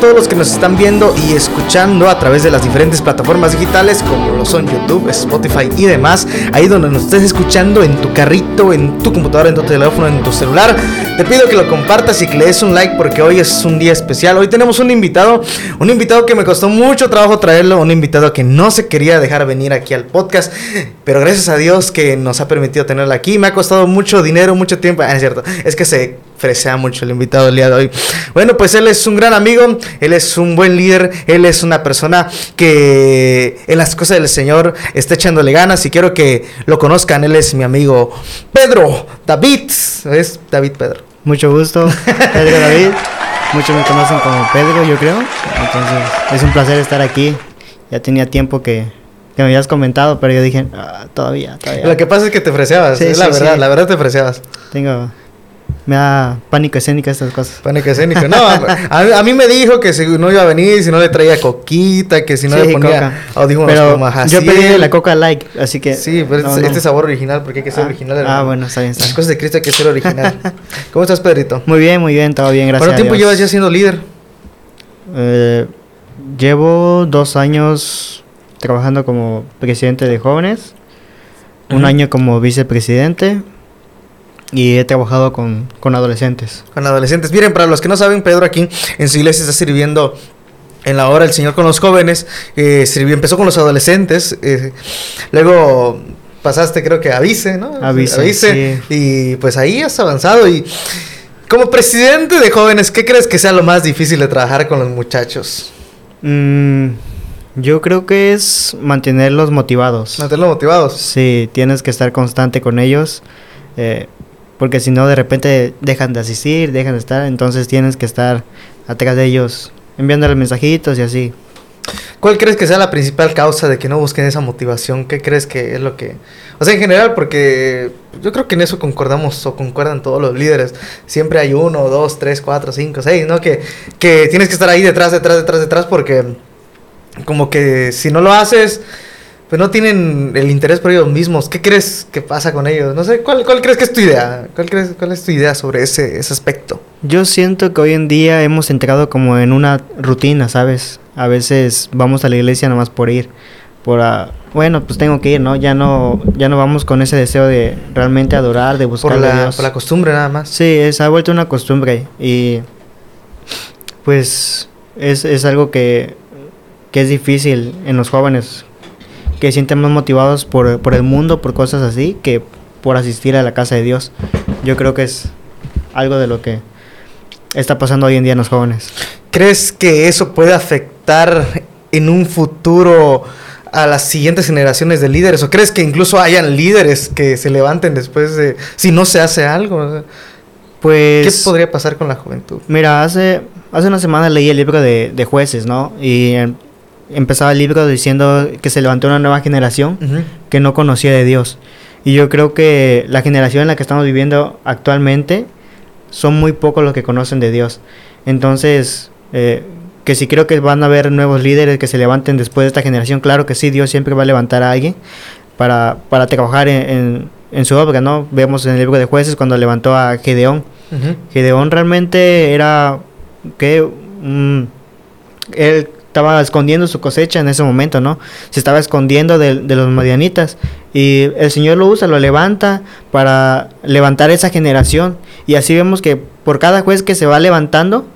todos los que nos están viendo y escuchando a través de las diferentes plataformas digitales como lo son YouTube, Spotify y demás. Ahí donde nos estés escuchando en tu carrito, en tu computadora, en tu teléfono, en tu celular. Te pido que lo compartas y que le des un like porque hoy es un día especial. Hoy tenemos un invitado, un invitado que me costó mucho trabajo traerlo, un invitado que no se quería dejar venir aquí al podcast, pero gracias a Dios que nos ha permitido tenerlo aquí. Me ha costado mucho dinero, mucho tiempo. Ah, es cierto, es que se fresea mucho el invitado del día de hoy. Bueno, pues él es un gran amigo, él es un buen líder, él es una persona que en las cosas del Señor está echándole ganas y quiero que lo conozcan. Él es mi amigo Pedro David. Es David Pedro. Mucho gusto, Pedro David. Muchos me conocen como Pedro, yo creo. Entonces, es un placer estar aquí. Ya tenía tiempo que, que me habías comentado, pero yo dije, ah, todavía, todavía. Lo que pasa es que te freseabas, Sí, es la verdad, sí. la verdad te freseabas. Tengo. Me da pánico escénico estas cosas. Pánico escénico. No, a, a mí me dijo que si no iba a venir, si no le traía coquita, que si no Sí, le ponía coca. audífonos Pero como yo pedí la coca like, así que. Sí, pero no, este, no. este sabor original, porque hay que ser Ah, original. ah, hermano. bueno, está bien, Las cosas de Cristo hay que ser original. ¿Cómo estás, Pedrito? Muy bien, muy bien, todo bien, gracias. ¿Cuánto tiempo llevas ya siendo líder? Eh, llevo dos años trabajando como presidente de jóvenes, un año como vicepresidente y he trabajado con, con adolescentes. Con adolescentes. Miren, para los que no saben, Pedro aquí en su iglesia está sirviendo en la hora del Señor con los jóvenes. eh, sirvió, empezó con los adolescentes. eh, luego pasaste, creo que a vice, ¿no? A vice, Y pues ahí has avanzado. Y como presidente de jóvenes, ¿qué crees que sea lo más difícil de trabajar con los muchachos? Mm, yo creo que es mantenerlos motivados. Mantenerlos motivados. Sí, tienes que estar constante con ellos, eh, porque si no de repente dejan de asistir, dejan de estar, entonces tienes que estar atrás de ellos, enviándoles mensajitos y así. ¿Cuál crees que sea la principal causa de que no busquen esa motivación? ¿Qué crees que es lo que... O sea, en general, porque yo creo que en eso concordamos o concuerdan todos los líderes. Siempre hay uno, dos, tres, cuatro, cinco, seis, ¿no? Que, que tienes que estar ahí detrás, detrás, detrás, detrás, porque como que si no lo haces, pues no tienen el interés por ellos mismos. ¿Qué crees que pasa con ellos? No sé, ¿cuál, cuál crees que es tu idea? ¿Cuál, crees, ¿Cuál es tu idea sobre ese, ese aspecto? Yo siento que hoy en día hemos entrado como en una rutina, ¿sabes? A veces vamos a la iglesia nomás por ir, por bueno, pues tengo que ir, ¿no? Ya no ya no vamos con ese deseo de realmente adorar, de buscar Por a la, Dios. por la costumbre nada más. Sí, es, ha vuelto una costumbre y pues es, es algo que, que es difícil en los jóvenes que sienten más motivados por, por el mundo, por cosas así, que por asistir a la casa de Dios. Yo creo que es algo de lo que está pasando hoy en día en los jóvenes. ¿Crees que eso puede afectar en un futuro a las siguientes generaciones de líderes? ¿O crees que incluso hayan líderes que se levanten después de... si no se hace algo? Sea, ¿Qué Pues podría pasar con la juventud? Mira, hace, hace una semana leí el libro de, de jueces, ¿no? Y empezaba el libro diciendo que se levantó una nueva generación Ujú. que no conocía de Dios. Y yo creo que la generación en la que estamos viviendo actualmente son muy pocos los que conocen de Dios. Entonces, eh, que si creo que van a haber nuevos líderes que se levanten después de esta generación, claro que sí, Dios siempre va a levantar a alguien para, para trabajar en, en- en su obra, ¿no? Vemos en el libro de jueces cuando levantó a Gedeón. Ujú. Gedeón realmente era que mm, él estaba escondiendo su cosecha en ese momento, ¿no? Se estaba escondiendo de, de los madianitas y el Señor lo usa, lo levanta para levantar esa generación y así vemos que por cada juez que se va levantando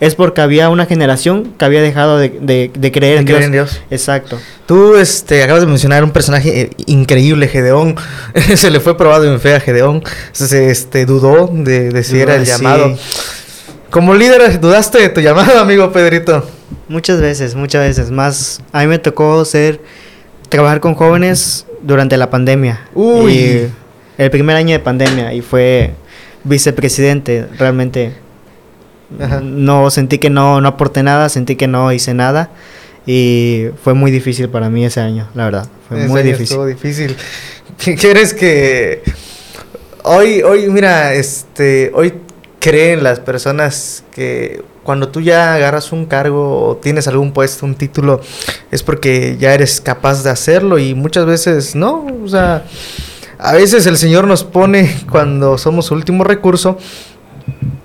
es porque había una generación que había dejado de, de- de creer, De en, creer Dios. en Dios. Exacto. Tú este, acabas de mencionar un personaje eh, increíble, Gedeón. se le fue probado en fe a Gedeón. Se este, dudó de, si era el Sí. llamado. Como líder, ¿dudaste de tu llamado, amigo Pedrito? Muchas veces, muchas veces. Más, a mí me tocó ser, trabajar con jóvenes durante la pandemia. Uy. Y el primer año de pandemia y fue vicepresidente. Realmente Ajá. no sentí que no, no aporté nada, sentí que no hice nada. Y fue muy difícil para mí ese año, la verdad. Fue Ese muy año difícil. Estuvo difícil. ¿Qué quieres que hoy, hoy, mira, este, hoy creen las personas que cuando tú ya agarras un cargo o tienes algún puesto, un título, es porque ya eres capaz de hacerlo y muchas veces no, o sea, a veces el Señor nos pone cuando somos su último recurso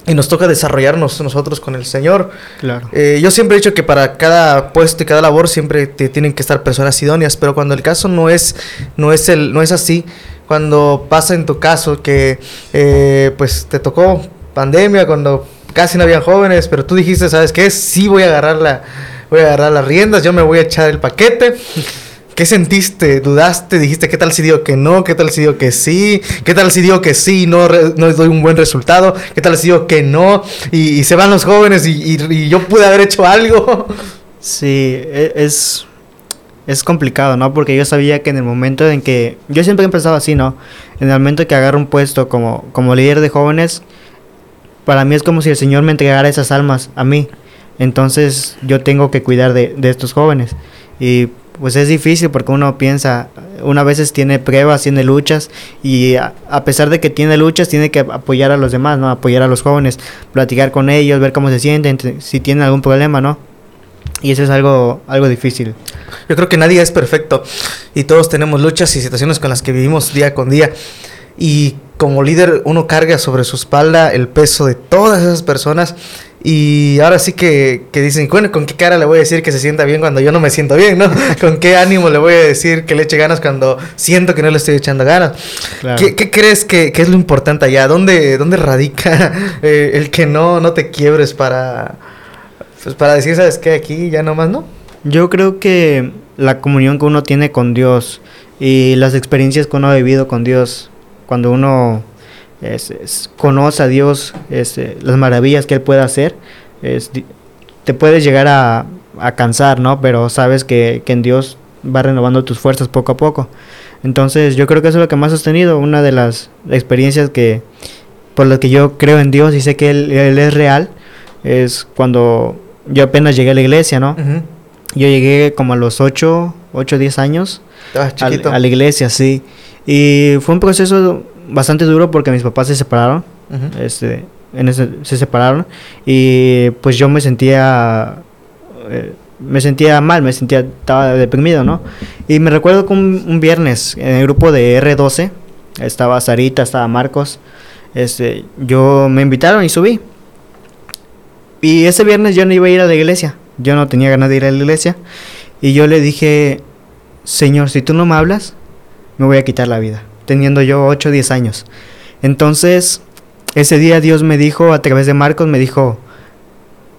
y nos toca desarrollarnos nosotros con el Señor. Claro. Eh, yo siempre he dicho que para cada puesto y cada labor siempre te tienen que estar personas idóneas, pero cuando el caso no es, no es, el, no es así, cuando pasa en tu caso que eh, pues te tocó pandemia, cuando casi no había jóvenes, pero tú dijiste, ¿sabes qué? Sí voy a agarrar la, voy a agarrar las riendas, yo me voy a echar el paquete. ¿Qué sentiste? ¿Dudaste? ¿Dijiste qué tal si digo que no? ¿Qué tal si digo que sí? ¿Qué tal si digo que sí y no, no doy un buen resultado? ¿Qué tal si digo que no? Y, se van los jóvenes y, yo pude haber hecho algo. Sí, e, es, es complicado, ¿no? Porque yo sabía que en el momento en que... Yo siempre he pensado así, ¿no? En el momento en que agarro un puesto como, como líder de jóvenes, para mí es como si el Señor me entregara esas almas a mí. Entonces yo tengo que cuidar de, estos jóvenes. Y pues es difícil porque uno piensa, una veces tiene pruebas, tiene luchas y a, pesar de que tiene luchas tiene que apoyar a los demás, ¿no? Apoyar a los jóvenes, platicar con ellos, ver cómo se sienten, si tienen algún problema, ¿no? Y eso es algo, algo difícil. Yo creo que nadie es perfecto y todos tenemos luchas y situaciones con las que vivimos día con día. Y como líder uno carga sobre su espalda el peso de todas esas personas y ahora sí que, que, dicen, bueno, ¿con qué cara le voy a decir que se sienta bien cuando yo no me siento bien, no? ¿Con qué ánimo le voy a decir que le eche ganas cuando siento que no le estoy echando ganas? ¿Qué, ¿Qué, crees que, que, es lo importante allá? ¿Dónde, dónde radica eh, el que no, no te quiebres para, pues para decir, ¿sabes qué? Aquí ya nomás no. Yo creo que la comunión que uno tiene con Dios y las experiencias que uno ha vivido con Dios, cuando uno es, conoce a Dios, eh, las maravillas que Él puede hacer, te puedes llegar a, a, cansar, ¿no? Pero sabes que, que, en Dios va renovando tus fuerzas poco a poco. Entonces yo creo que eso es lo que más has tenido, una de las experiencias que por las que yo creo en Dios y sé que Él, es real, es cuando yo apenas llegué a la iglesia, ¿no? Yo llegué como a los 8, 8, 10 años a, a la iglesia, sí. Y fue un proceso bastante duro porque mis papás se separaron. este, en ese, se separaron. Y pues yo me sentía. Eh, me sentía mal, me sentía. Estaba deprimido, ¿no? Y me recuerdo que un, viernes en el grupo de R12 estaba Sarita, estaba Marcos. Este, yo me invitaron y subí. Y ese viernes yo no iba a ir a la iglesia. Yo no tenía ganas de ir a la iglesia. Y yo le dije, Señor, si tú no me hablas, me voy a quitar la vida teniendo yo 8 o 10 años. Entonces, ese día Dios me dijo, a través de Marcos, me dijo,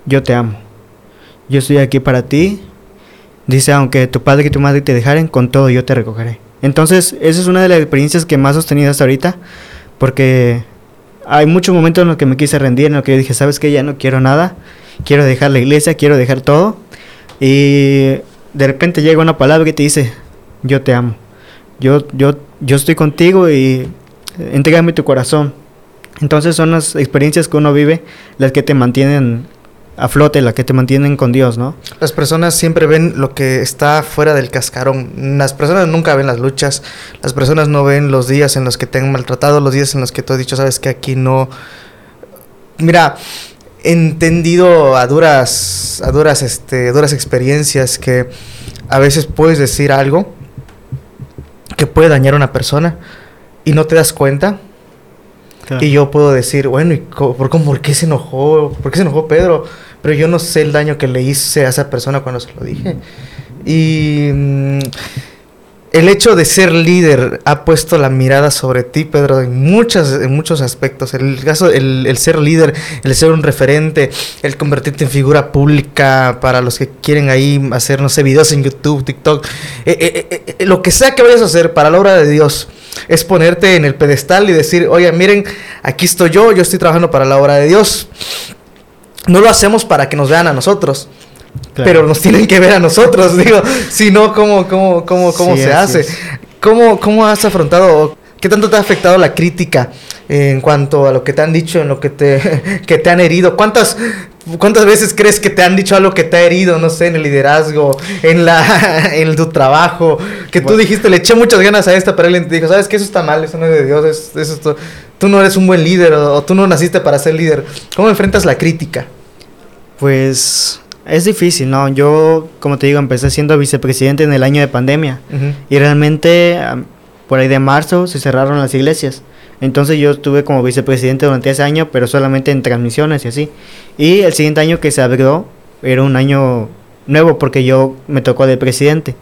yo te amo, yo estoy aquí para ti. Dice, aunque tu padre y tu madre te dejaren, con todo yo te recogeré. Entonces, esa es una de las experiencias que más he sostenido hasta ahorita, porque hay muchos momentos en los que me quise rendir, en los que yo dije, sabes que ya no quiero nada, quiero dejar la iglesia, quiero dejar todo. Y de repente llega una palabra que te dice, yo te amo yo, yo, yo estoy contigo y entrégame tu corazón. Entonces son las experiencias que uno vive las que te mantienen a flote, las que te mantienen con Dios, ¿no? Las personas siempre ven lo que está fuera del cascarón. Las personas nunca ven las luchas. Las personas no ven los días en los que te han maltratado, los días en los que tú has dicho, sabes que aquí no. Mira, entendido a duras, a duras, este, duras experiencias que a veces puedes decir algo que puede dañar a una persona y no te das cuenta. Y yo puedo decir, bueno, ¿y por, por qué se enojó? ¿Por qué se enojó Pedro? Pero yo no sé el daño que le hice a esa persona cuando se lo dije. Y mm, el hecho de ser líder ha puesto la mirada sobre ti, Pedro, en, muchas, en muchos aspectos. El caso, el, ser líder, el ser un referente, el convertirte en figura pública para los que quieren ahí hacer, no sé, videos en YouTube, TikTok, eh, eh, eh, lo que sea que vayas a hacer para la obra de Dios es ponerte en el pedestal y decir, oye, miren, aquí estoy yo, yo estoy trabajando para la obra de Dios. No lo hacemos para que nos vean a nosotros pero nos tienen que ver a nosotros, digo, si no, ¿cómo, cómo, cómo, cómo se hace? ¿Cómo, ¿Cómo has afrontado, qué tanto te ha afectado la crítica en cuanto a lo que te han dicho, en lo que te, que te han herido? ¿Cuántas, ¿Cuántas veces crees que te han dicho algo que te ha herido, no sé, en el liderazgo, en la en tu trabajo? Que tú dijiste, le eché muchas ganas a esta, pero él te dijo, ¿sabes que Eso está mal, eso no es de Dios, eso, eso, tú no eres un buen líder o tú no naciste para ser líder. ¿Cómo enfrentas la crítica? Pues es difícil, ¿no? Yo, como te digo, empecé siendo vicepresidente en el año de pandemia y realmente por ahí de marzo se cerraron las iglesias. Entonces yo estuve como vicepresidente durante ese año, pero solamente en transmisiones y así. Y el siguiente año que se abrió era un año nuevo porque yo me tocó de presidente.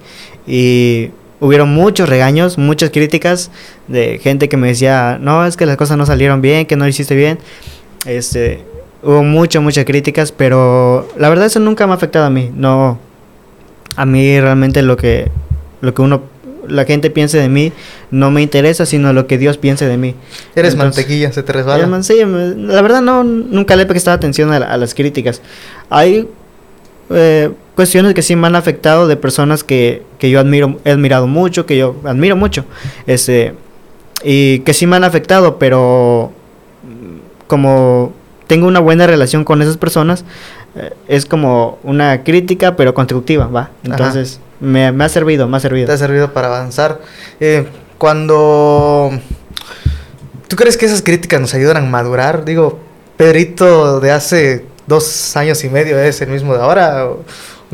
Y hubieron muchos regaños, muchas críticas de gente que me decía, no, es que las cosas no salieron bien, que no lo hiciste bien. Este, hubo muchas, muchas críticas, pero la verdad eso nunca me ha afectado a mí. No, a mí realmente lo que, lo que uno, la gente piense de mí no me interesa, sino lo que Dios piense de mí. Eres mantequilla, se te resbala. Sí, la verdad no, nunca le he prestado atención a, las críticas. Hay eh, cuestiones que sí me han afectado de personas que, que yo admiro, he admirado mucho, que yo admiro mucho, este, y que sí me han afectado, pero como tengo una buena relación con esas personas, eh, es como una crítica, pero constructiva, ¿va? Entonces, me, ha servido, me ha servido. Te ha servido para avanzar. Eh, cuando... ¿Tú crees que esas críticas nos ayudan a madurar? Digo, Pedrito de hace dos años y medio es el mismo de ahora.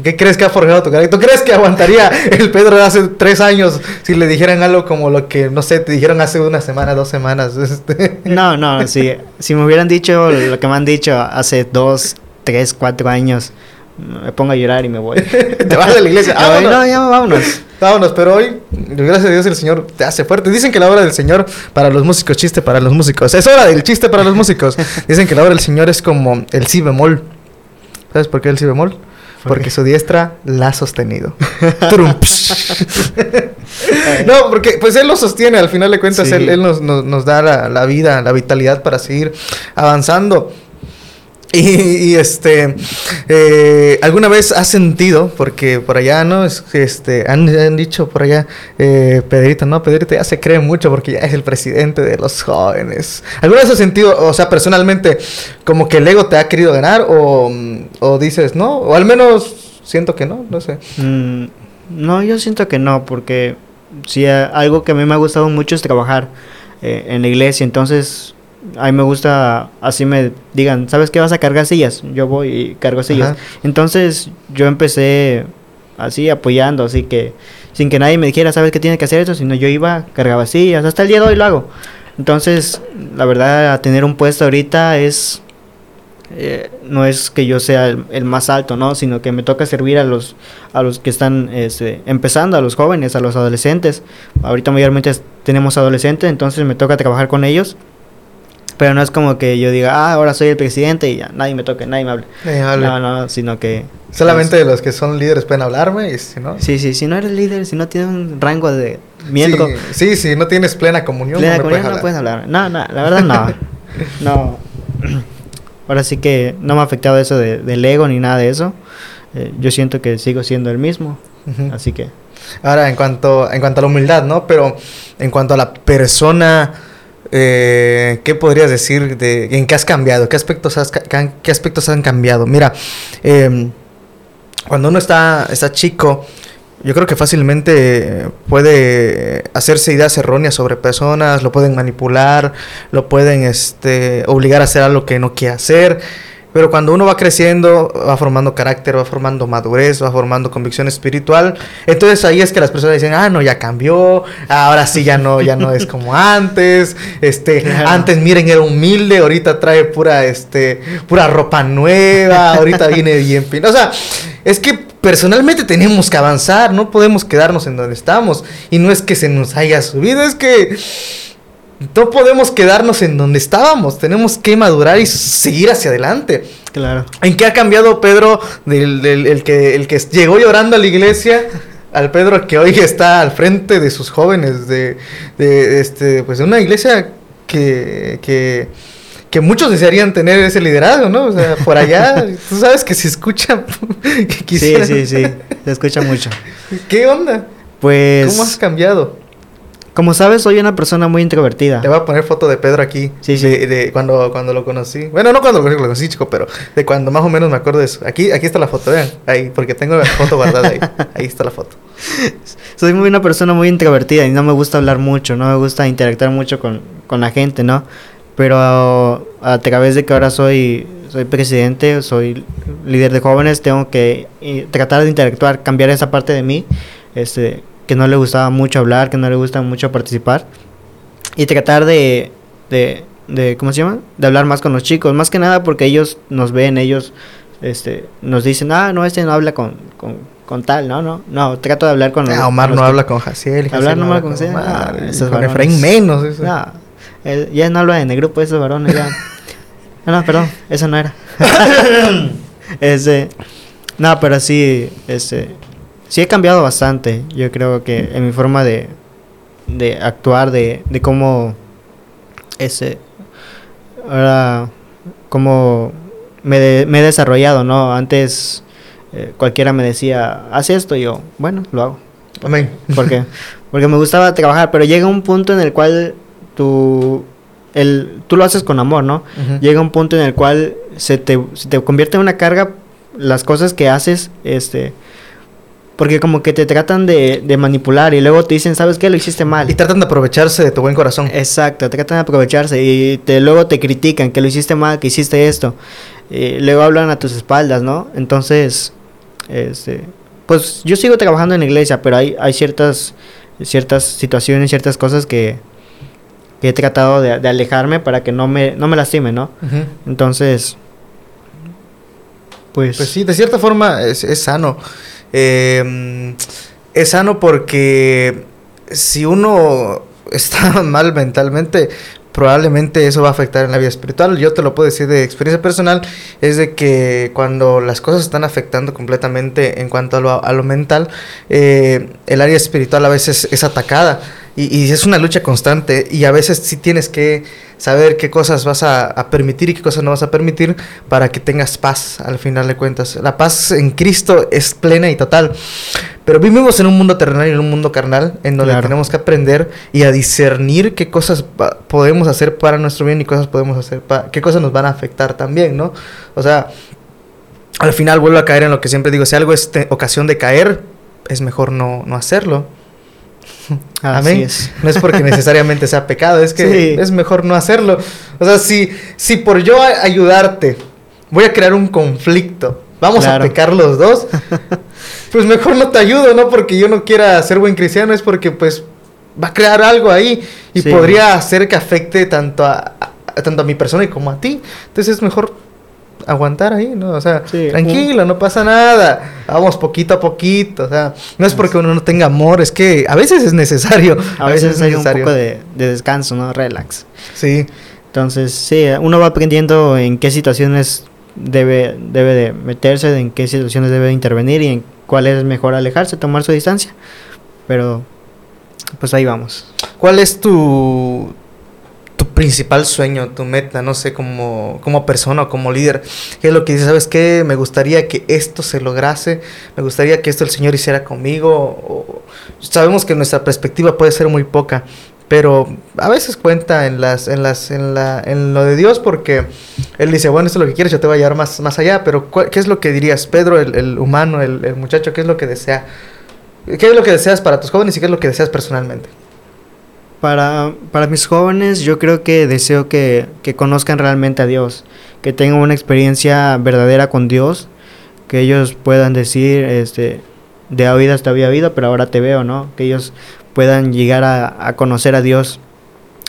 ¿Qué crees que ha forjado tu carácter? ¿Tú crees que aguantaría el Pedro de hace tres años si le dijeran algo como lo que, no sé, te dijeron hace una semana, dos semanas? Este? No, no, sí. Si me hubieran dicho lo que me han dicho hace dos, tres, cuatro años, me pongo a llorar y me voy. te vas de la iglesia. Ah, no, ya vámonos. Vámonos, pero hoy, gracias a Dios, el Señor te hace fuerte. Dicen que la obra del Señor para los músicos, chiste para los músicos. Es hora del chiste para los músicos. Dicen que la obra del Señor es como el si bemol. ¿Sabes por qué el si bemol? Porque su diestra la ha sostenido. no, porque pues él lo sostiene, al final de cuentas, él, nos, da la, la, vida, la vitalidad para seguir avanzando. Y, este, eh, ¿alguna vez has sentido, porque por allá, ¿no? este, han, dicho por allá, eh, Pedrito, ¿no? Pedrito ya se cree mucho porque ya es el presidente de los jóvenes. ¿Alguna vez has sentido, o sea, personalmente, como que el ego te ha querido ganar o, o dices, no? O al menos siento que no, no sé. Mm, no, yo siento que no, porque sí, algo que a mí me ha gustado mucho es trabajar eh, en la iglesia, entonces a mí me gusta, así me digan, ¿sabes qué vas a cargar sillas? Yo voy y cargo sillas. Entonces yo empecé así apoyando, así que sin que nadie me dijera, ¿sabes qué tienes que hacer eso? Sino yo iba, cargaba sillas, hasta el día de hoy lo hago. Entonces, la verdad, tener un puesto ahorita es, eh, no es que yo sea el, más alto, ¿no? Sino que me toca servir a los, a los que están este, empezando, a los jóvenes, a los adolescentes. Ahorita mayormente tenemos adolescentes, entonces me toca trabajar con ellos pero no es como que yo diga, ah, ahora soy el presidente y ya nadie me toque, nadie me hable. No, no, sino que... Solamente de los que son líderes pueden hablarme y si no... Sí, sí, si no eres líder, si no tienes un rango de miembro... Sí, sí, si no tienes plena comunión, plena no, comunión puedes no puedes hablar. No, no, la verdad no. no. Ahora sí que no me ha afectado eso de, del ego ni nada de eso. Eh, yo siento que sigo siendo el mismo. Así que... Ahora, en cuanto, en cuanto a la humildad, ¿no? Pero en cuanto a la persona eh, ¿qué podrías decir de en qué has cambiado? ¿Qué aspectos, has, qué aspectos han cambiado? Mira, em, cuando uno está, está chico, yo creo que fácilmente puede hacerse ideas erróneas sobre personas, lo pueden manipular, lo pueden este, obligar a hacer algo que no quiere hacer. Pero cuando uno va creciendo, va formando carácter, va formando madurez, va formando convicción espiritual, entonces ahí es que las personas dicen, ah, no, ya cambió, ahora sí ya no, ya no es como antes, este, antes miren era humilde, ahorita trae pura, este, pura ropa nueva, ahorita viene bien O sea, es que personalmente tenemos que avanzar, no podemos quedarnos en donde estamos. Y no es que se nos haya subido, es que no podemos quedarnos en donde estábamos, tenemos que madurar y seguir hacia adelante. Claro. ¿En qué ha cambiado Pedro del, el, que, el que llegó llorando a la iglesia al Pedro que hoy está al frente de sus jóvenes de, de este pues de una iglesia que, que, que muchos desearían tener ese liderazgo, ¿no? O sea, por allá, tú sabes que se escucha. que sí, sí, sí, se escucha mucho. ¿Qué onda? Pues. ¿Cómo has cambiado? Como sabes, soy una persona muy introvertida. Te voy a poner foto de Pedro aquí. Sí, sí. De, cuando, cuando lo conocí. Bueno, no cuando lo conocí, chico, pero de cuando más o menos me acuerdo de eso. Aquí, aquí está la foto, vean. Ahí, porque tengo la foto guardada ahí. Ahí está la foto. Soy muy una persona muy introvertida y no me gusta hablar mucho, no me gusta interactuar mucho con, con la gente, ¿no? Pero a través de que ahora soy, soy presidente, soy líder de jóvenes, tengo que eh, tratar de interactuar, cambiar esa parte de mí. Este, que no le gustaba mucho hablar, que no le gusta mucho participar. Y tratar de, de, de, ¿cómo se llama? De hablar más con los chicos, más que nada porque ellos nos ven, ellos este, nos dicen, ah, no, este no habla con, con, con tal, no, no, no, trato de hablar con ah, Omar no habla con Jaciel, hablar no habla con, Jaciel, Omar, ah, con Efraín menos. Eso. No, ya no habla en el grupo de esos varones, ya. no, no, perdón, eso no era. este, no, pero sí, este, sí he cambiado bastante, yo creo que en mi forma de, de actuar, de, de cómo, ese, ahora, cómo me, me he desarrollado, ¿no? Antes eh, cualquiera me decía, haz esto, y yo, bueno, lo hago. Amén. Porque, porque me gustaba trabajar, pero llega un punto en el cual tú, el, tú lo haces con amor, ¿no? Llega un punto en el cual se te, se te convierte en una carga las cosas que haces, este, porque como que te tratan de, de, manipular y luego te dicen, ¿sabes qué? Lo hiciste mal. Y tratan de aprovecharse de tu buen corazón. Exacto, tratan de aprovecharse y te, luego te critican que lo hiciste mal, que hiciste esto. Y luego hablan a tus espaldas, ¿no? Entonces, este, pues yo sigo trabajando en la iglesia, pero hay, hay ciertas, ciertas situaciones, ciertas cosas que, que he tratado de, de, alejarme para que no me, no me lastime, ¿no? Entonces, pues... Pues sí, de cierta forma es, es sano. Eh, es sano porque si uno está mal mentalmente, probablemente eso va a afectar en la vida espiritual. Yo te lo puedo decir de experiencia personal, es de que cuando las cosas están afectando completamente en cuanto a lo, a lo mental, eh, el área espiritual a veces es atacada. Y, y, es una lucha constante y a veces sí tienes que saber qué cosas vas a, a, permitir y qué cosas no vas a permitir para que tengas paz al final de cuentas. La paz en Cristo es plena y total. Pero vivimos en un mundo terrenal y en un mundo carnal en donde claro. tenemos que aprender y a discernir qué cosas podemos hacer para nuestro bien y cosas podemos hacer para qué cosas nos van a afectar también, ¿no? O sea, al final vuelvo a caer en lo que siempre digo, si algo es ocasión de caer, es mejor no, no hacerlo. Amén. Es. No es porque necesariamente sea pecado, es que sí. es mejor no hacerlo. O sea, si, si por yo ayudarte voy a crear un conflicto, vamos claro. a pecar los dos, pues mejor no te ayudo, no porque yo no quiera ser buen cristiano, es porque pues va a crear algo ahí y sí. podría hacer que afecte tanto a, a, tanto a mi persona y como a ti. Entonces es mejor aguantar ahí, ¿no? O sea, sí, tranquilo, un... no pasa nada. Vamos poquito a poquito, o sea, no es porque uno no tenga amor, es que a veces es necesario. A, a veces, veces, es necesario un poco de, de, descanso, ¿no? Relax. Sí. Entonces, sí, uno va aprendiendo en qué situaciones debe, debe de meterse, en qué situaciones debe de intervenir y en cuál es mejor alejarse, tomar su distancia. Pero, pues ahí vamos. ¿Cuál es tu principal sueño, tu meta, no sé, como, como persona o como líder? ¿Qué es lo que dices? ¿Sabes qué? Me gustaría que esto se lograse, me gustaría que esto el Señor hiciera conmigo. O, sabemos que nuestra perspectiva puede ser muy poca, pero a veces cuenta en las en las en la en lo de Dios porque él dice bueno esto es lo que quieres yo te voy a llevar más más allá pero qué es lo que dirías Pedro el, el humano el, el, muchacho qué es lo que desea qué es lo que deseas para tus jóvenes y qué es lo que deseas personalmente para para mis jóvenes yo creo que deseo que, que conozcan realmente a Dios que tengan una experiencia verdadera con Dios que ellos puedan decir este de oídas te había vida pero ahora te veo no que ellos puedan llegar a, a, conocer a Dios.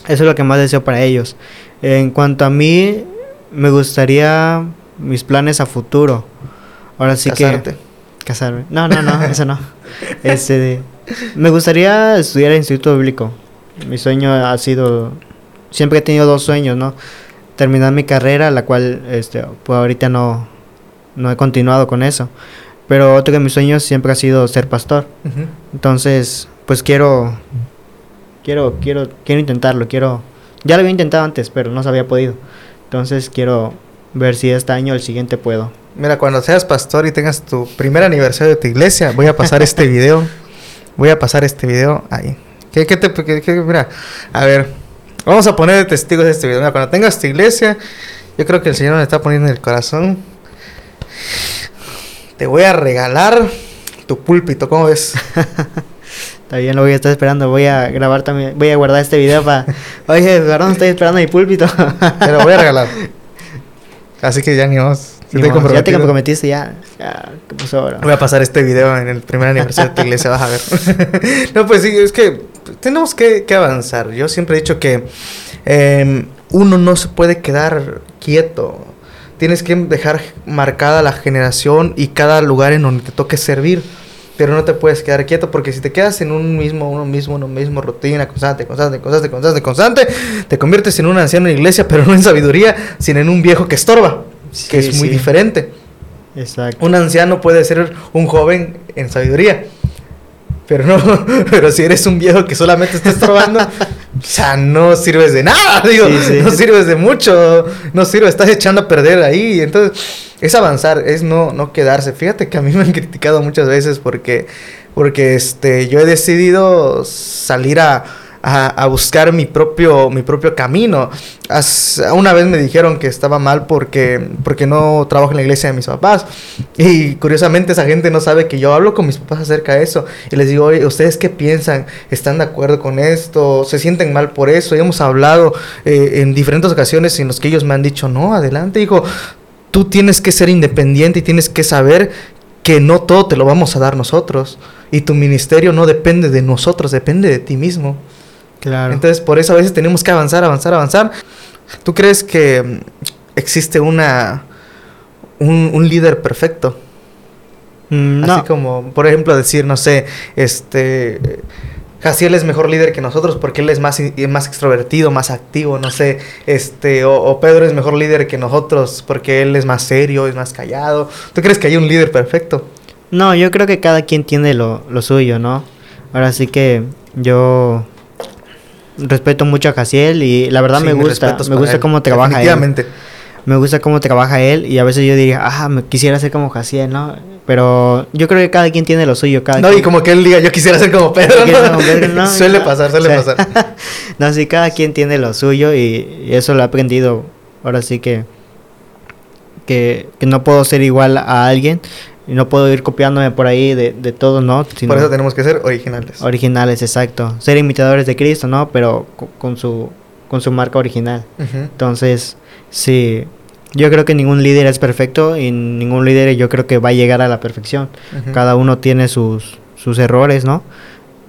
Eso es lo que más deseo para ellos. En cuanto a mí, me gustaría mis planes a futuro. Ahora sí Casarte. que... Casarme. No, no, no, eso no. Este, me gustaría estudiar el Instituto Bíblico. Mi sueño ha sido... Siempre he tenido dos sueños, ¿no? Terminar mi carrera, la cual este, pues ahorita no, no he continuado con eso. Pero otro de mis sueños siempre ha sido ser pastor. Uh -huh. Entonces, pues quiero quiero quiero quiero intentarlo, quiero ya lo había intentado antes, pero no se había podido. Entonces, quiero ver si este año o el siguiente puedo. Mira, cuando seas pastor y tengas tu primer aniversario de tu iglesia, voy a pasar este video. Voy a pasar este video ahí. ¿Qué, qué te qué, qué, mira? A ver, vamos a poner de testigos de este video. Mira, cuando tengas tu iglesia, yo creo que el Señor me está poniendo en el corazón. Te voy a regalar tu púlpito, ¿cómo ves? Está bien, lo voy a estar esperando. Voy a grabar también. Voy a guardar este video para. Oye, perdón, estoy esperando mi púlpito. Te lo voy a regalar. Así que ya ni vos. Ni te ya te comprometiste, ya. ya ¿Qué pasó? Voy a pasar este video en el primer aniversario de tu iglesia, vas a ver. no, pues sí, es que tenemos que, que, avanzar. Yo siempre he dicho que. Eh, uno no se puede quedar quieto. Tienes que dejar marcada la generación y cada lugar en donde te toque servir. Pero no te puedes quedar quieto porque si te quedas en un mismo, uno mismo, uno mismo, rutina, constante, constante, constante, constante, constante, te conviertes en un anciano en iglesia, pero no en sabiduría, sino en un viejo que estorba, que es muy diferente. Exacto. Un anciano puede ser un joven en sabiduría. Pero no, pero si eres un viejo que solamente está estorbando, o sea, no sirves de nada, digo, no sirves de mucho, no sirve, estás echando a perder ahí. Entonces, es avanzar, es no, no quedarse. Fíjate que a mí me han criticado muchas veces porque, porque este, yo he decidido salir a, a, buscar mi propio, mi propio camino. una vez me dijeron que estaba mal porque, porque no trabajo en la iglesia de mis papás. Y curiosamente esa gente no sabe que yo hablo con mis papás acerca de eso. Y les digo, oye, ¿ustedes qué piensan? ¿Están de acuerdo con esto? ¿Se sienten mal por eso? Y hemos hablado eh, en diferentes ocasiones en los que ellos me han dicho, no, adelante, hijo. Tú tienes que ser independiente y tienes que saber que no todo te lo vamos a dar nosotros. Y tu ministerio no depende de nosotros, depende de ti mismo. Entonces, por eso a veces tenemos que avanzar, avanzar, avanzar. ¿Tú crees que existe una un, líder perfecto? Mm, no. Así como, por ejemplo, decir, no sé, este Jaciel es mejor líder que nosotros porque él es más, más extrovertido, más activo, no sé, este, o, Pedro es mejor líder que nosotros porque él es más serio, es más callado. ¿Tú crees que hay un líder perfecto? No, yo creo que cada quien tiene lo, lo suyo, ¿no? Ahora sí que yo respeto mucho a Jaciel y la verdad me gusta, me gusta cómo trabaja él. Me gusta cómo trabaja él y a veces yo diría, ah, me quisiera ser como Jaciel, ¿no? Pero yo creo que cada quien tiene lo suyo. Cada no, y como que él diga, yo quisiera ser como Pedro. ¿no? suele pasar, suele pasar. no, sí, cada quien tiene lo suyo y, eso lo he aprendido. Ahora sí que, que, que no puedo ser igual a alguien y no puedo ir copiándome por ahí de, de todo, ¿no? por eso tenemos que ser originales. Originales, exacto. Ser imitadores de Cristo, ¿no? Pero con su, con su marca original. Entonces, sí, yo creo que ningún líder es perfecto y ningún líder yo creo que va a llegar a la perfección. Cada uno tiene sus, sus errores, ¿no?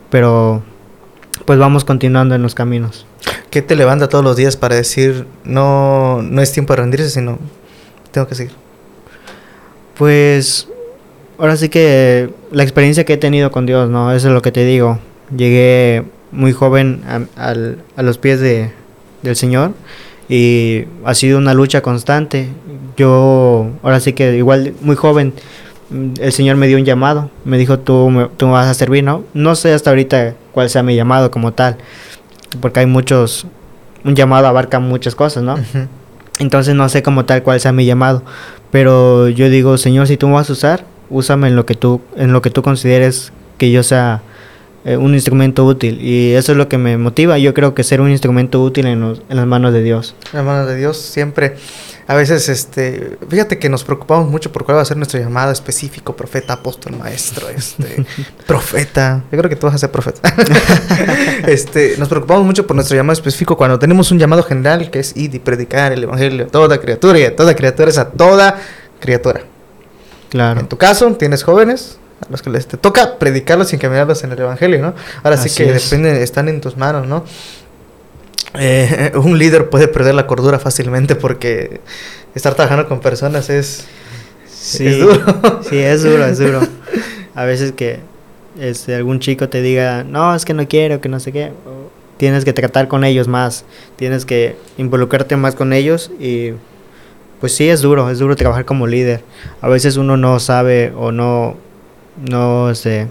Pero pues vamos continuando en los caminos. ¿Qué te levanta todos los días para decir no, no es tiempo de rendirse, sino tengo que seguir? Pues ahora sí que la experiencia que he tenido con Dios, ¿no? Eso es lo que te digo. Llegué muy joven a, a los pies de, del Señor y ha sido una lucha constante. Yo, ahora sí que igual muy joven, el Señor me dio un llamado, me dijo, tú me, tú vas a servir, ¿no? No sé hasta ahorita cuál sea mi llamado como tal, porque hay muchos, un llamado abarca muchas cosas, ¿no? Entonces no sé como tal cuál sea mi llamado, pero yo digo, Señor, si tú me vas a usar, úsame en lo que tú, en lo que tú consideres que yo sea eh, un instrumento útil. Y eso es lo que me motiva. Yo creo que ser un instrumento útil en, en las manos de Dios. En las manos de Dios siempre. A veces, este, fíjate que nos preocupamos mucho por cuál va a ser nuestro llamado específico, profeta, apóstol, maestro, este, profeta. Yo creo que tú vas a ser profeta. este, nos preocupamos mucho por nuestro llamado específico cuando tenemos un llamado general que es ir y predicar el evangelio a toda criatura y a toda criatura es a toda criatura. Claro. En tu caso, tienes jóvenes a los que les te toca predicarlos y encaminarlos en el Evangelio, ¿no? Ahora sí que depende, están en tus manos, ¿no? Eh, un líder puede perder la cordura fácilmente porque estar trabajando con personas es, sí, es duro. Sí, es duro, es duro. A veces que este, algún chico te diga, no, es que no quiero, que no sé qué. Tienes que tratar con ellos más, tienes que involucrarte más con ellos y pues sí es duro, es duro trabajar como líder. A veces uno no sabe o no, no sé,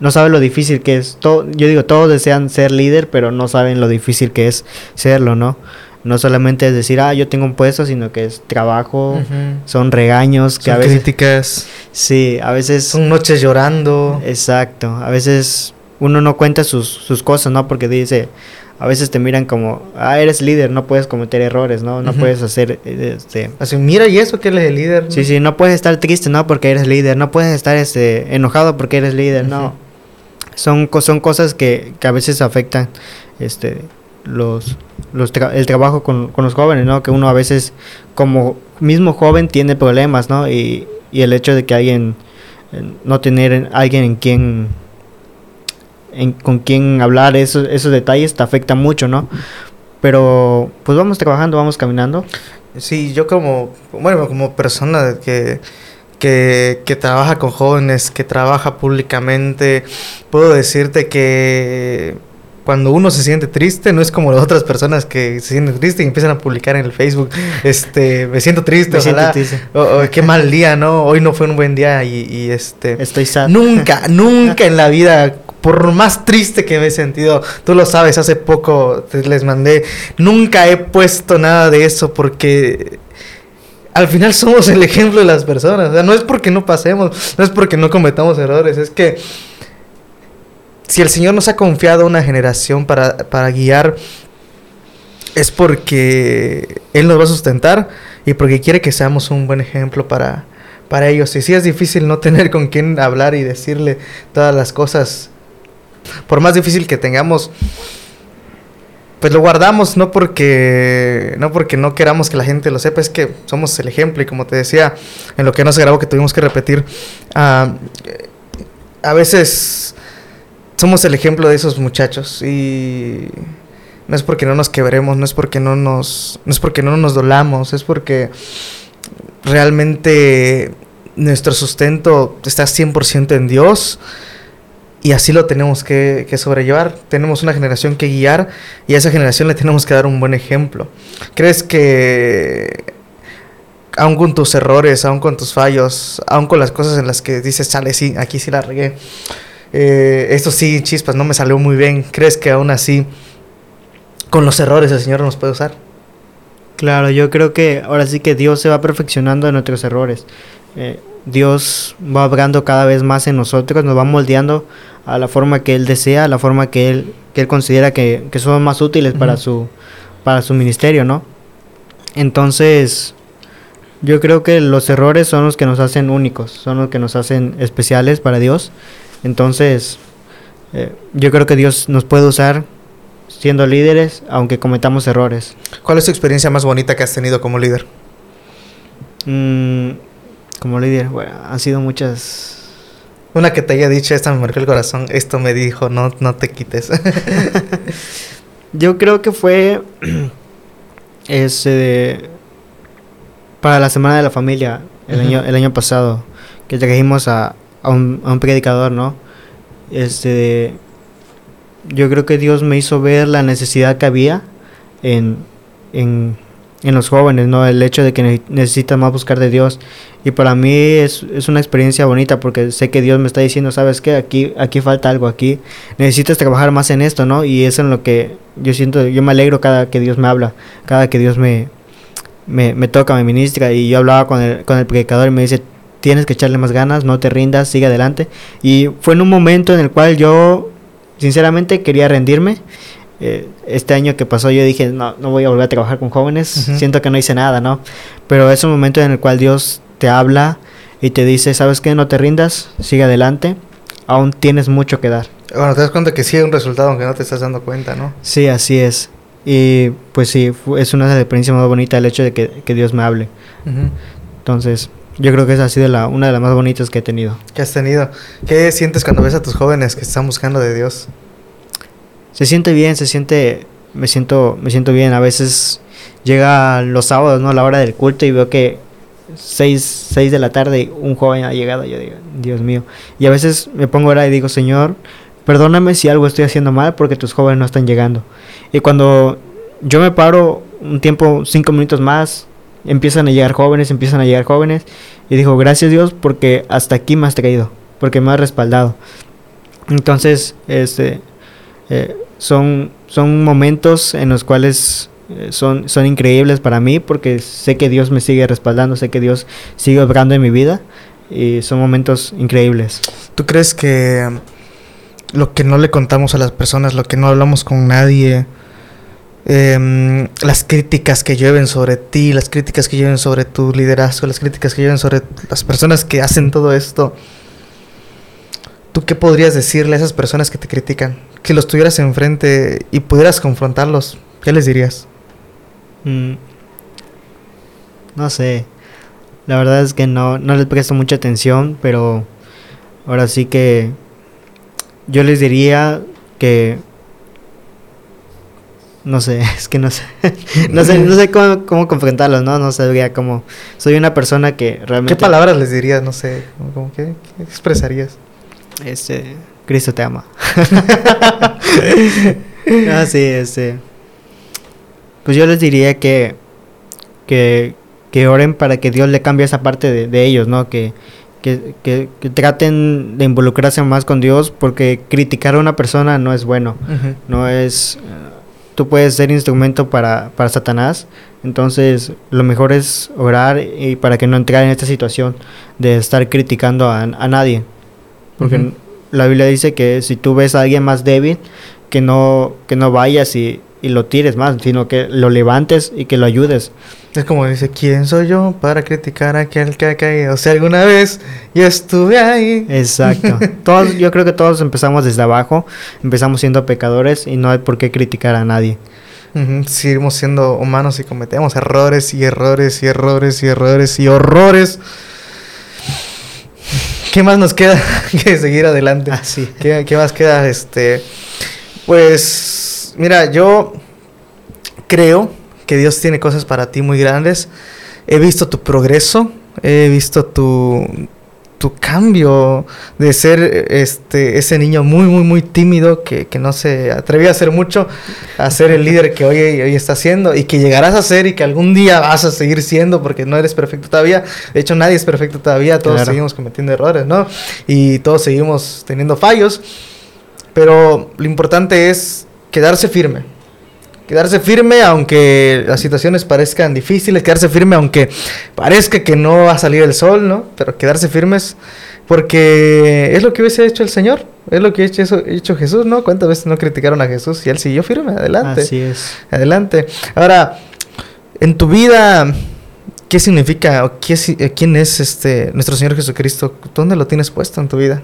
no sabe lo difícil que es. Todo, yo digo, todos desean ser líder, pero no saben lo difícil que es serlo, ¿no? No solamente es decir, ah, yo tengo un puesto, sino que es trabajo, son regaños, que a veces... críticas. Sí, a veces... Son noches llorando. Exacto, a veces uno no cuenta sus, sus cosas, ¿no? Porque dice, a veces te miran como, ah, eres líder, no puedes cometer errores, ¿no? No puedes hacer, este... Así, mira, ¿y eso que él es el líder? Sí, sí, no puedes estar triste, ¿no? Porque eres líder, no puedes estar, este, enojado porque eres líder, no. Son, son cosas que, que a veces afectan, este, los, los el trabajo con, con, los jóvenes, ¿no? Que uno a veces, como mismo joven, tiene problemas, ¿no? Y, y el hecho de que alguien, eh, no tener alguien en quien con quién hablar, esos, esos detalles te afectan mucho, ¿no? Pero pues vamos trabajando, vamos caminando. Sí, yo como, bueno, como persona que, que, que trabaja con jóvenes, que trabaja públicamente, puedo decirte que cuando uno se siente triste, no es como las otras personas que se sienten tristes y empiezan a publicar en el Facebook, este, me siento triste, Me siento triste. qué mal día, ¿no? Hoy no fue un buen día y, y, este, Estoy sad. nunca, nunca en la vida, por más triste que me he sentido, tú lo sabes, hace poco les mandé, nunca he puesto nada de eso porque al final somos el ejemplo de las personas. O sea, no es porque no pasemos, no es porque no cometamos errores, es que si el Señor nos ha confiado una generación para, para guiar, es porque Él nos va a sustentar y porque quiere que seamos un buen ejemplo para, para ellos. Y sí es difícil no tener con quién hablar y decirle todas las cosas, por más difícil que tengamos, pues lo guardamos no porque no porque no queramos que la gente lo sepa, es que somos el ejemplo y como te decía en lo que no se grabó que tuvimos que repetir, eh, a veces somos el ejemplo de esos muchachos y no es porque no nos quebremos, no es porque no nos no es porque no nos dolamos, es porque realmente nuestro sustento está 100% en Dios y así lo tenemos que, sobrellevar. Tenemos una generación que guiar y a esa generación le tenemos que dar un buen ejemplo. ¿Crees que aun con tus errores, aun con tus fallos, aun con las cosas en las que dices, sale, sí, aquí sí la regué, eh, esto sí, chispas, no me salió muy bien, ¿crees que aún así con los errores el Señor nos puede usar? Claro, yo creo que ahora sí que Dios se va perfeccionando en nuestros errores. Eh, Dios va obrando cada vez más en nosotros, nos va moldeando a la forma que Él desea, a la forma que Él, que él considera que, que son más útiles para, su, para su ministerio, ¿no? Entonces, yo creo que los errores son los que nos hacen únicos, son los que nos hacen especiales para Dios. Entonces, eh, yo creo que Dios nos puede usar siendo líderes, aunque cometamos errores. ¿Cuál es tu experiencia más bonita que has tenido como líder? Mm, como líder, bueno, han sido muchas. Una que te haya dicho, esta me marcó el corazón, esto me dijo, no, no te quites. Yo creo que fue ese para la semana de la familia el año el año pasado que trajimos a, a un, a un predicador, ¿no? Este yo creo que Dios me hizo ver la necesidad que había en, en, en los jóvenes, ¿no? El hecho de que ne- necesitan más buscar de Dios. Y para mí es, es una experiencia bonita porque sé que Dios me está diciendo, ¿sabes qué? Aquí, aquí falta algo, aquí necesitas trabajar más en esto, ¿no? Y es en lo que yo siento, yo me alegro cada que Dios me habla, cada que Dios me, me, me toca, me ministra. Y yo hablaba con el, con el predicador y me dice, tienes que echarle más ganas, no te rindas, sigue adelante. Y fue en un momento en el cual yo, sinceramente, quería rendirme. Eh, este año que pasó yo dije, no, no voy a volver a trabajar con jóvenes, Ujú. siento que no hice nada, ¿no? Pero es un momento en el cual Dios te habla y te dice, ¿sabes qué? No te rindas, sigue adelante, aún tienes mucho que dar. bueno, te das cuenta que sí hay un resultado aunque no te estás dando cuenta, ¿no? Sí, así es. Y pues sí, es una de las experiencias más bonitas el hecho de que, que Dios me hable. Ujú. Entonces, yo creo que esa ha sido la, una de las más bonitas que he tenido. ¿Qué has tenido? ¿Qué sientes cuando ves a tus jóvenes que están buscando de Dios? Se siente bien, se siente, me siento, me siento bien. A veces llega los sábados, ¿no? La hora del culto y veo que seis, seis de la tarde un joven ha llegado. Yo digo, Dios mío. Y a veces me pongo a orar y digo, Señor, perdóname si algo estoy haciendo mal porque tus jóvenes no están llegando. Y cuando yo me paro un tiempo, cinco minutos más, empiezan a llegar jóvenes, empiezan a llegar jóvenes. Y digo, gracias Dios porque hasta aquí me has traído, porque me has respaldado. Entonces, este, eh, son, son momentos en los cuales eh, son, son increíbles para mí porque sé que Dios me sigue respaldando, sé que Dios sigue obrando en mi vida y son momentos increíbles. ¿Tú crees que mm, lo que no le contamos a las personas, lo que no hablamos con nadie, em, las críticas que llueven sobre ti, las críticas que llueven sobre tu liderazgo, las críticas que llueven sobre las personas que hacen todo esto, ¿tú qué podrías decirle a esas personas que te critican? Si los tuvieras enfrente y pudieras confrontarlos, ¿qué les dirías? Mm, no sé, la verdad es que no, no les presto mucha atención, pero ahora sí que yo les diría que no sé, es que no sé, no sé, no sé cómo, cómo confrontarlos, ¿no? No sabría cómo, soy una persona que realmente... ¿Qué palabras les dirías? No sé, ¿cómo, qué, qué expresarías? Este, Cristo te ama. ah, sí, este, pues yo les diría que, que, que oren para que Dios le cambie esa parte de, de ellos, ¿no? Que, que, que, que traten de involucrarse más con Dios porque criticar a una persona no es bueno, no es... eh, Tú puedes ser instrumento para, para Satanás, entonces lo mejor es orar y para que no entrar en esta situación de estar criticando a, a nadie. Porque Ujú. La Biblia dice que si tú ves a alguien más débil, que no, que no vayas y, y lo tires más, sino que lo levantes y que lo ayudes. Es como dice, ¿quién soy yo para criticar a aquel que ha caído? Si alguna vez yo estuve ahí. Exacto. todos, yo creo que todos empezamos desde abajo, empezamos siendo pecadores y no hay por qué criticar a nadie. Ujú, Seguimos siendo humanos y cometemos errores y errores y errores y errores y horrores. ¿Qué más nos queda que seguir adelante? Así. ¿Qué, qué más queda? Este, pues, mira, yo creo que Dios tiene cosas para ti muy grandes. He visto tu progreso, he visto tu, tu cambio de ser este, ese niño muy, muy, muy tímido que, que no se atrevía a hacer mucho, a ser el líder que hoy, hoy está siendo y que llegarás a ser y que algún día vas a seguir siendo porque no eres perfecto todavía. De hecho, nadie es perfecto todavía, todos Claro. seguimos cometiendo errores, ¿no? Y todos seguimos teniendo fallos, pero lo importante es quedarse firme. Quedarse firme aunque las situaciones parezcan difíciles, quedarse firme aunque parezca que no va a salir el sol, ¿no? Pero quedarse firmes porque es lo que hubiese hecho el Señor, es lo que ha hecho, Jesús, ¿no? ¿Cuántas veces no criticaron a Jesús y él siguió firme? Adelante. Así es. Adelante. Ahora, en tu vida, ¿qué significa o qué, eh, quién es este nuestro Señor Jesucristo? ¿Dónde lo tienes puesto en tu vida?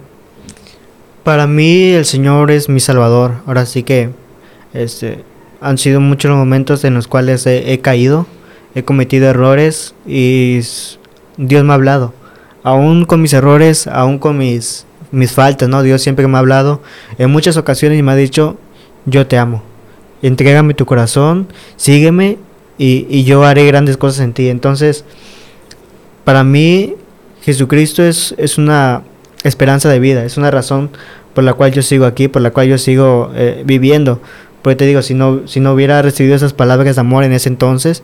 Para mí el Señor es mi Salvador. Ahora sí que este, han sido muchos los momentos en los cuales he, caído, he cometido errores y Dios me ha hablado. Aún con mis errores, aún con mis, mis faltas, ¿no? Dios siempre me ha hablado en muchas ocasiones y me ha dicho, yo te amo. Entrégame tu corazón, sígueme y, y yo haré grandes cosas en ti. Entonces, para mí, Jesucristo es, es una esperanza de vida, es una razón por la cual yo sigo aquí, por la cual yo sigo eh, viviendo. Porque te digo, si no, si no hubiera recibido esas palabras de amor en ese entonces,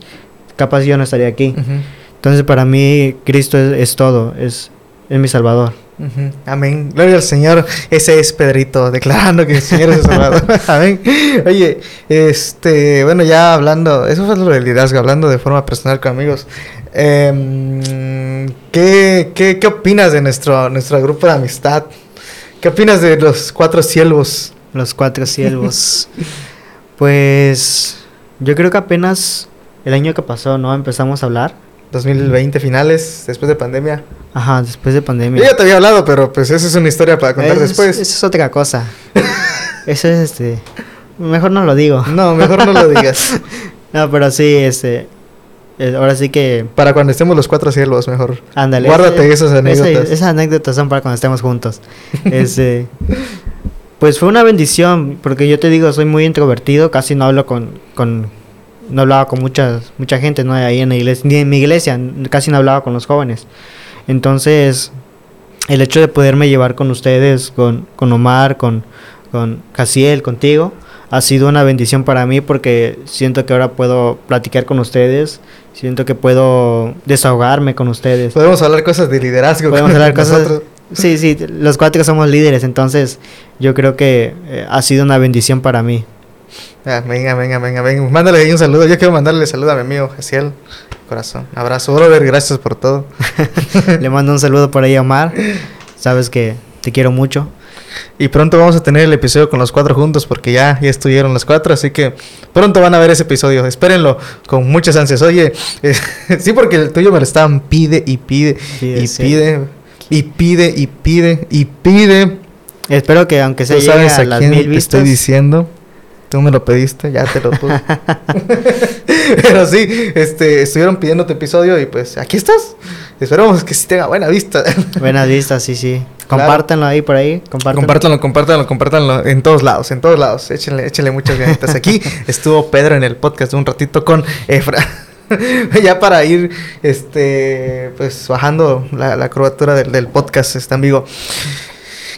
capaz yo no estaría aquí. Ujú, Entonces para mí Cristo es, es todo, es, es mi Salvador. ujú. Amén. Gloria al Señor. Ese es Pedrito, declarando que el Señor es el Salvador. Amén. Oye, este, bueno, ya hablando, eso fue lo del liderazgo, hablando de forma personal con amigos. em, ¿qué, qué, qué opinas de nuestro, nuestro grupo de amistad? ¿Qué opinas de los cuatro siervos? Los cuatro siervos. pues yo creo que apenas el año que pasó, ¿no? Empezamos a hablar. 2020 finales, después de pandemia. Ajá, después de Yo pandemia. ya te había hablado, pero pues esa es una historia para contar Es- después. Eso es otra cosa. Eso es este. Mejor no lo digo. No, mejor no lo digas. No, pero sí, este. eh, ahora sí que. Para cuando estemos los cuatro cielos, mejor. Ándale. Guárdate ese- esas anécdotas. ese- esas anécdotas son para cuando estemos juntos. Este, pues fue una bendición, porque yo te digo, soy muy introvertido, casi no hablo con, con no hablaba con mucha, mucha gente, ¿no? Ahí en la iglesia, ni en mi iglesia, casi no hablaba con los jóvenes. Entonces, el hecho de poderme llevar con ustedes, con, con Omar, con, con Casiel, contigo, ha sido una bendición para mí porque siento que ahora puedo platicar con ustedes, siento que puedo desahogarme con ustedes. Podemos hablar cosas de liderazgo. Podemos hablar cosas. Sí, sí, los cuatro somos líderes, entonces yo creo que eh, ha sido una bendición para mí. Ah, venga, venga, venga, venga. Mándale ahí un saludo. Yo quiero mandarle saludo a mi amigo Jaciel. Corazón. Abrazo, brother. Gracias por todo. Le mando un saludo por ahí a Omar. Sabes que te quiero mucho. Y pronto vamos a tener el episodio con los cuatro juntos porque ya, ya estuvieron los cuatro, así que pronto van a ver ese episodio. Espérenlo con muchas ansias. Oye, eh, sí, porque el tuyo me lo estaban pide y pide Pide, y sí. pide y pide y pide y pide. Espero que aunque sea ¿Tú llegue sabes a a las quién mil te vistas. estoy diciendo? Tú me lo pediste, ya te lo puse. Pero sí, este, estuvieron pidiendo tu episodio y pues aquí estás. Esperamos que sí tenga buena vista. buena vista, sí, sí. Compártanlo ahí por ahí. Compártanlo, compártanlo, compártanlo en todos lados, en todos lados. Échenle, échenle muchas ganitas. Aquí estuvo Pedro en el podcast un ratito con Efra. ya para ir este pues bajando la, curvatura del, del podcast, este amigo.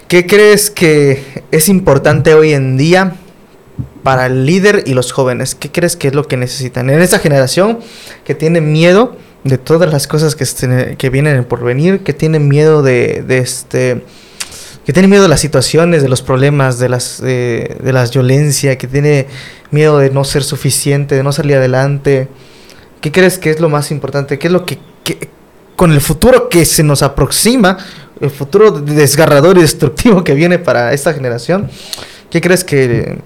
¿Qué crees que es importante hoy en día para el líder y los jóvenes? ¿Qué crees que es lo que necesitan? En esta generación que tiene miedo de todas las cosas que, que vienen por venir, que tienen miedo de, de este que tiene miedo de las situaciones, de los problemas, de las de, de la violencia, que tiene miedo de no ser suficiente, de no salir adelante. ¿Qué crees que es lo más importante? ¿Qué es lo que, con el futuro que se nos aproxima, el futuro desgarrador y destructivo que viene para esta generación? ¿Qué crees que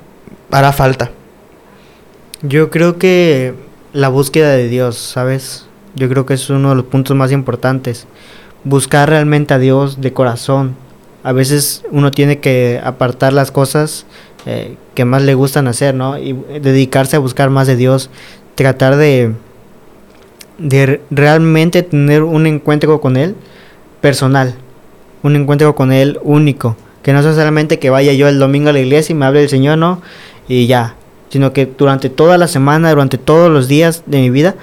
hará falta? Yo creo que la búsqueda de Dios, ¿sabes? Yo creo que es uno de los puntos más importantes. Buscar realmente a Dios de corazón. A veces uno tiene que apartar las cosas eh, que más le gustan hacer, ¿no? Y dedicarse a buscar más de Dios. Tratar de, de realmente tener un encuentro con Él personal. Un encuentro con Él único. Que no sea solamente que vaya yo el domingo a la iglesia y me hable el Señor, no. Y ya. Sino que durante toda la semana, durante todos los días de mi vida,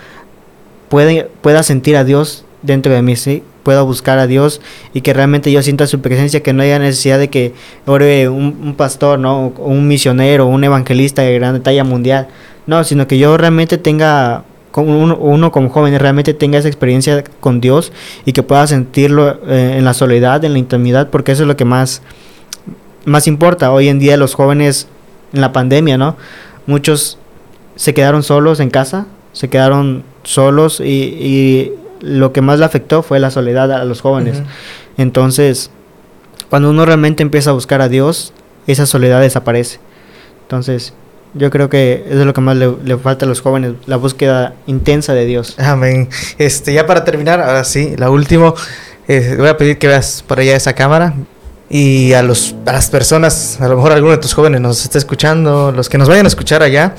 pueda sentir a Dios dentro de mí, ¿sí? Pueda buscar a Dios y que realmente yo sienta su presencia, que no haya necesidad de que ore un, pastor, ¿no? O un misionero, un evangelista de gran talla mundial. No, sino que yo realmente tenga uno, uno, como joven realmente tenga esa experiencia con Dios y que pueda sentirlo eh, en la soledad, en la intimidad, porque eso es lo que más, más importa. Hoy en día los jóvenes en la pandemia, ¿no? Muchos se quedaron solos en casa, se quedaron solos y, lo que más le afectó fue la soledad a los jóvenes. Entonces, cuando uno realmente empieza a buscar a Dios, esa soledad desaparece. Entonces, yo creo que eso es lo que más le, falta a los jóvenes, la búsqueda intensa de Dios. Amén. Este, ya para terminar, ahora sí, la última, eh, voy a pedir que veas por allá esa cámara y a, los, a las personas, a lo mejor alguno de tus jóvenes nos está escuchando, los que nos vayan a escuchar allá,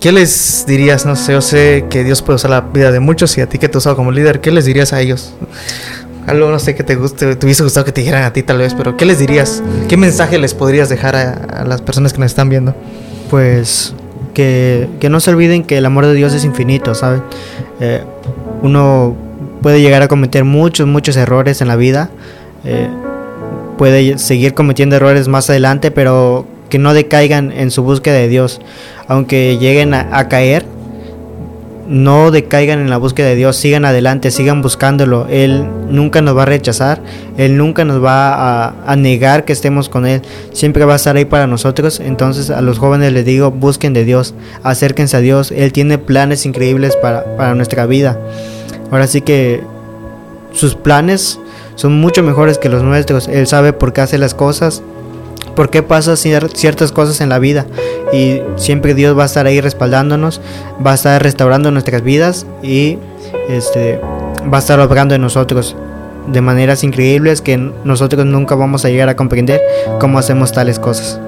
¿Qué les dirías? No sé, yo sé que Dios puede usar la vida de muchos y a ti que te usado como líder, ¿qué les dirías a ellos? Algo, no sé, que te guste, te hubiese gustado que te dijeran a ti tal vez, pero ¿qué les dirías? ¿Qué mensaje les podrías dejar a, las personas que nos están viendo? Pues que, no se olviden que el amor de Dios es infinito, ¿saben? Eh, uno puede llegar a cometer muchos, muchos errores en la vida. Eh, puede seguir cometiendo errores más adelante, pero que no decaigan en su búsqueda de Dios, aunque lleguen a, caer, no decaigan en la búsqueda de Dios, sigan adelante, sigan buscándolo. Él nunca nos va a rechazar, Él nunca nos va a, negar que estemos con Él, siempre va a estar ahí para nosotros. Entonces a los jóvenes les digo, busquen de Dios, acérquense a Dios, Él tiene planes increíbles para, para nuestra vida. Ahora sí que sus planes son mucho mejores que los nuestros, Él sabe por qué hace las cosas por qué pasa ciertas cosas en la vida y siempre Dios va a estar ahí respaldándonos, va a estar restaurando nuestras vidas y este va a estar obrando en nosotros de maneras increíbles que nosotros nunca vamos a llegar a comprender cómo hacemos tales cosas.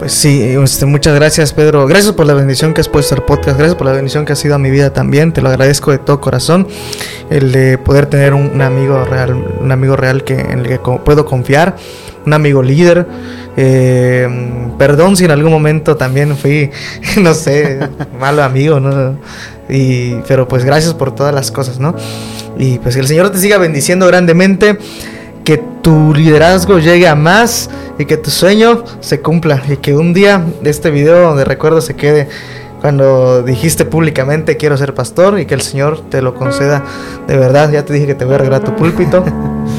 Pues sí, este, muchas gracias Pedro. Gracias por la bendición que has puesto al podcast. Gracias por la bendición que ha sido a mi vida también. Te lo agradezco de todo corazón. El de poder tener un, amigo real, un amigo real que, en el que puedo confiar un amigo líder. Eh, perdón si en algún momento también fui, no sé, malo amigo, ¿no? Y, pero pues gracias por todas las cosas, ¿no? Y pues que el Señor te siga bendiciendo grandemente, que tu liderazgo llegue a más y que tu sueño se cumpla y que un día este video de recuerdo se quede cuando dijiste públicamente quiero ser pastor y que el Señor te lo conceda de verdad. Ya te dije que te voy a regalar tu púlpito.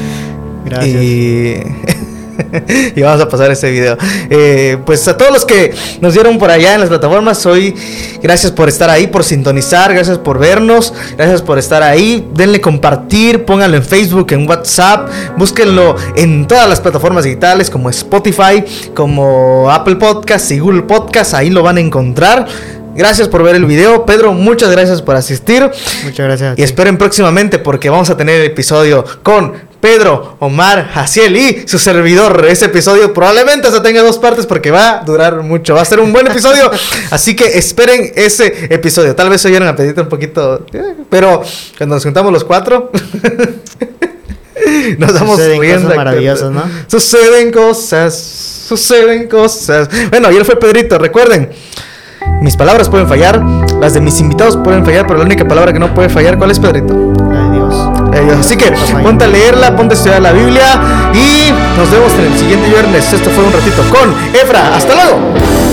Gracias. Y y vamos a pasar ese video. Eh, pues a todos los que nos dieron por allá en las plataformas, hoy gracias por estar ahí, por sintonizar, gracias por vernos, gracias por estar ahí. Denle compartir, pónganlo en Facebook, en WhatsApp, búsquenlo en todas las plataformas digitales como Spotify, como Apple Podcasts y Google Podcasts, ahí lo van a encontrar. Gracias por ver el video. Pedro, muchas gracias por asistir. Muchas gracias. Y esperen próximamente porque vamos a tener el episodio con Pedro, Omar, Jaciel y su servidor. Ese episodio probablemente se tenga dos partes porque va a durar mucho. Va a ser un buen episodio. Así que esperen ese episodio. Tal vez oyeron a Pedrito un poquito, eh, pero cuando nos juntamos los cuatro. Nos damos Suceden rienda. cosas maravillosas, ¿no? Suceden cosas, suceden cosas. Bueno, ayer fue Pedrito, recuerden. Mis palabras pueden fallar, las de mis invitados pueden fallar, pero la única palabra que no puede fallar, ¿cuál es Pedrito? Así que ponte a leerla, ponte a estudiar la Biblia y nos vemos en el siguiente viernes. Esto fue un ratito con Efra. Hasta luego.